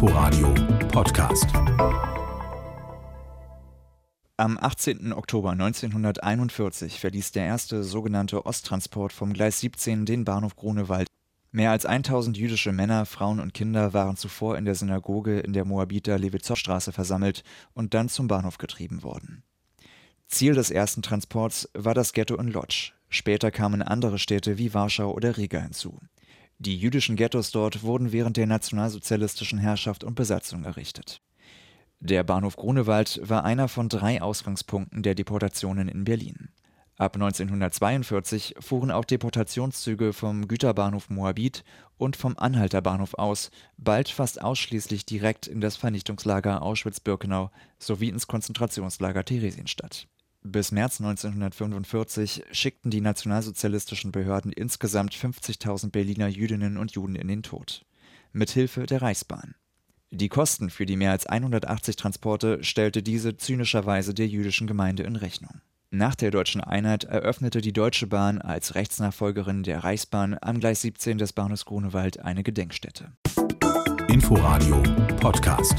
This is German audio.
Inforadio Podcast. Am 18. Oktober 1941 verließ der erste sogenannte Osttransport vom Gleis 17 den Bahnhof Grunewald. Mehr als 1000 jüdische Männer, Frauen und Kinder waren zuvor in der Synagoge in der Moabiter Lewitzow-Straße versammelt und dann zum Bahnhof getrieben worden. Ziel des ersten Transports war das Ghetto in Lodz. Später kamen andere Städte wie Warschau oder Riga hinzu. Die jüdischen Ghettos dort wurden während der nationalsozialistischen Herrschaft und Besatzung errichtet. Der Bahnhof Grunewald war einer von drei Ausgangspunkten der Deportationen in Berlin. Ab 1942 fuhren auch Deportationszüge vom Güterbahnhof Moabit und vom Anhalter Bahnhof aus, bald fast ausschließlich direkt in das Vernichtungslager Auschwitz-Birkenau sowie ins Konzentrationslager Theresienstadt. Bis März 1945 schickten die nationalsozialistischen Behörden insgesamt 50.000 Berliner Jüdinnen und Juden in den Tod. Mithilfe der Reichsbahn. Die Kosten für die mehr als 180 Transporte stellte diese zynischerweise der jüdischen Gemeinde in Rechnung. Nach der deutschen Einheit eröffnete die Deutsche Bahn als Rechtsnachfolgerin der Reichsbahn an Gleis 17 des Bahnhofs Grunewald eine Gedenkstätte. Inforadio Podcast.